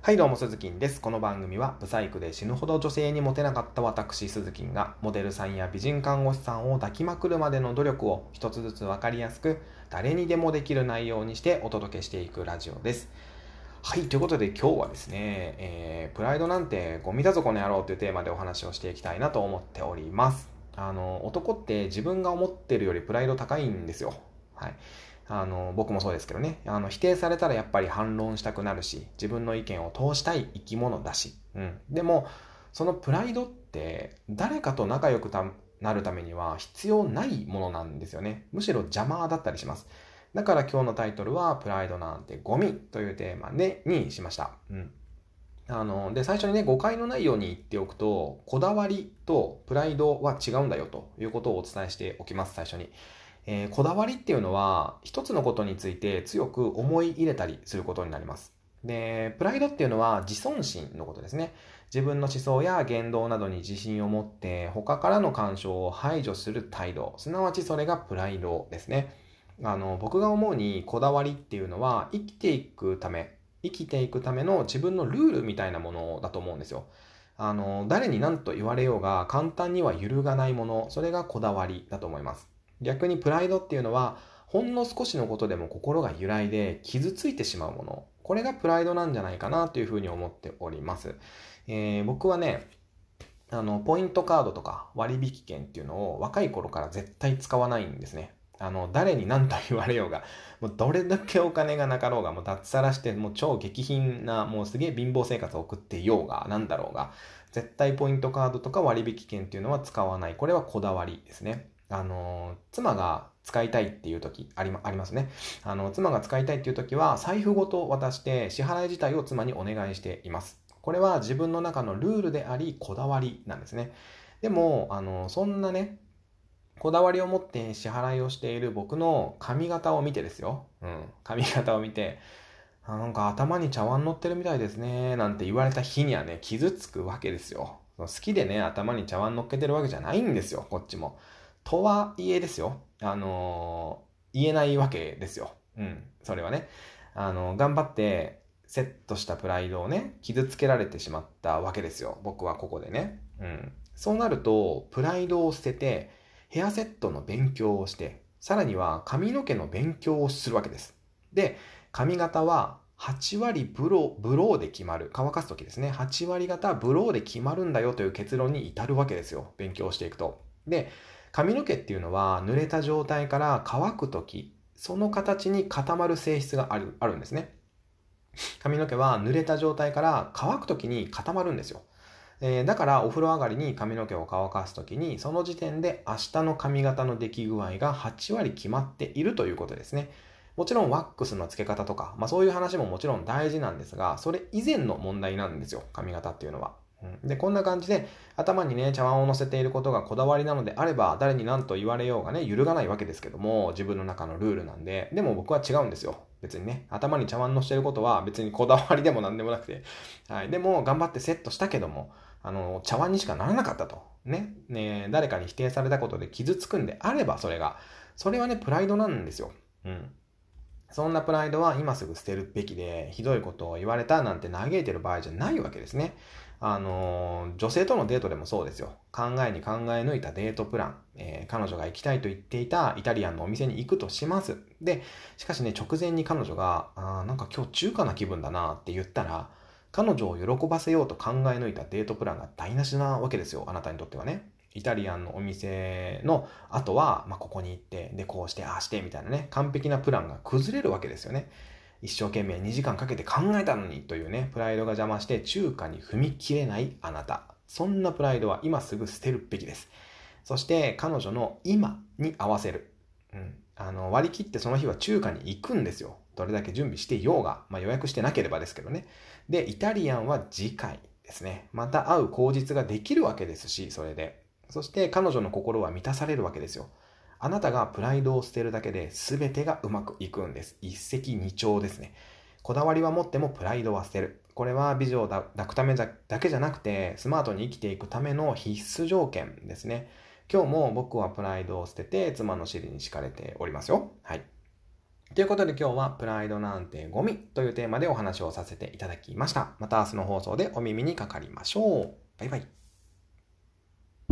はいどうも、鈴木です。この番組は、ブサイクで死ぬほど女性にモテなかった私、鈴木が、モデルさんや美人看護師さんを抱きまくるまでの努力を一つずつ分かりやすく、誰にでもできる内容にしてお届けしていくラジオです。はい、ということで今日はですね、えー、プライドなんてゴミだぞこの野郎というテーマでお話をしていきたいなと思っております。あの、男って自分が思ってるよりプライド高いんですよ。はい。あの、僕もそうですけどね、あの、否定されたらやっぱり反論したくなるし、自分の意見を通したい生き物だし、うん。でも、そのプライドって誰かと仲良くなるためには必要ないものなんですよね。むしろ邪魔だったりします。だから今日のタイトルは、プライドなんてゴミというテーマで、にしました。うん。あの、で、最初にね、誤解のないように言っておくと、こだわりとプライドは違うんだよということをお伝えしておきます、最初に。えー、こだわりっていうのは、一つのことについて強く思い入れたりすることになります。で、プライドっていうのは自尊心のことですね。自分の思想や言動などに自信を持って他からの干渉を排除する態度、すなわちそれがプライドですね。あの、僕が思うにこだわりっていうのは生きていくため、生きていくための自分のルールみたいなものだと思うんですよ。あの、誰に何と言われようが簡単には揺るがないもの、それがこだわりだと思います。逆にプライドっていうのは、ほんの少しのことでも心が揺らいで傷ついてしまうもの。これがプライドなんじゃないかなというふうに思っております。えー、僕はね、あの、ポイントカードとか割引券っていうのを若い頃から絶対使わないんですね。あの、誰に何と言われようが、もうどれだけお金がなかろうが、もう脱サラして、もう超激貧な、もうすげえ貧乏生活を送っていようが、なんだろうが、絶対ポイントカードとか割引券っていうのは使わない。これはこだわりですね。あの、妻が使いたいっていう時あり,、ありますね。あの、妻が使いたいっていう時は、財布ごと渡して支払い自体を妻にお願いしています。これは自分の中のルールであり、こだわりなんですね。でも、あの、そんなね、こだわりを持って支払いをしている僕の髪型を見てですよ。うん。髪型を見て、あなんか頭に茶碗乗ってるみたいですね。なんて言われた日にはね、傷つくわけですよ。好きでね、頭に茶碗乗っけてるわけじゃないんですよ、こっちも。とはいえですよ。あのー、言えないわけですよ。うん。それはね。あのー、頑張ってセットしたプライドをね、傷つけられてしまったわけですよ。僕はここでね。うん。そうなると、プライドを捨てて、ヘアセットの勉強をして、さらには髪の毛の勉強をするわけです。で、髪型は8割ブロー、ブローで決まる。乾かすときですね。8割方ブローで決まるんだよという結論に至るわけですよ。勉強していくと。で、髪の毛っていうのは濡れた状態から乾くとき、その形に固まる性質があるあるんですね。髪の毛は濡れた状態から乾くときに固まるんですよ。えー、だからお風呂上がりに髪の毛を乾かすときに、その時点で明日の髪型の出来具合が8割決まっているということですね。もちろんワックスの付け方とか、まあそういう話ももちろん大事なんですが、それ以前の問題なんですよ、髪型っていうのは。で、こんな感じで頭にね、茶碗を乗せていることがこだわりなのであれば、誰に何と言われようがね、揺るがないわけですけども、自分の中のルールなんで、でも僕は違うんですよ。別にね、頭に茶碗乗せていることは別にこだわりでも何でもなくて、はい。でも、頑張ってセットしたけども、あの、茶碗にしかならなかったと。ね。ね誰かに否定されたことで傷つくんであれば、それが。それはね、プライドなんですよ。うん。そんなプライドは今すぐ捨てるべきで、ひどいことを言われたなんて嘆いてる場合じゃないわけですね。あの、女性とのデートでもそうですよ。考えに考え抜いたデートプラン。えー、彼女が行きたいと言っていたイタリアンのお店に行くとします。で、しかしね、直前に彼女が、あなんか今日中華な気分だなって言ったら、彼女を喜ばせようと考え抜いたデートプランが台無しなわけですよ。あなたにとってはね。イタリアンのお店の後は、まあ、ここに行って、で、こうして、ああして、みたいなね、完璧なプランが崩れるわけですよね。一生懸命2時間かけて考えたのにというね、プライドが邪魔して中華に踏み切れないあなた。そんなプライドは今すぐ捨てるべきです。そして彼女の今に合わせる。うん。あの、割り切ってその日は中華に行くんですよ。どれだけ準備していようが。まあ予約してなければですけどね。で、イタリアンは次回ですね。また会う口実ができるわけですし、それで。そして彼女の心は満たされるわけですよ。あなたがプライドを捨てるだけで全てがうまくいくんです。一石二鳥ですね。こだわりは持ってもプライドは捨てる。これは美女を抱くためだけじゃなくて、スマートに生きていくための必須条件ですね。今日も僕はプライドを捨てて妻の尻に敷かれておりますよ。はい。ということで今日はプライドなんてゴミというテーマでお話をさせていただきました。また明日の放送でお耳にかかりましょう。バイバイ。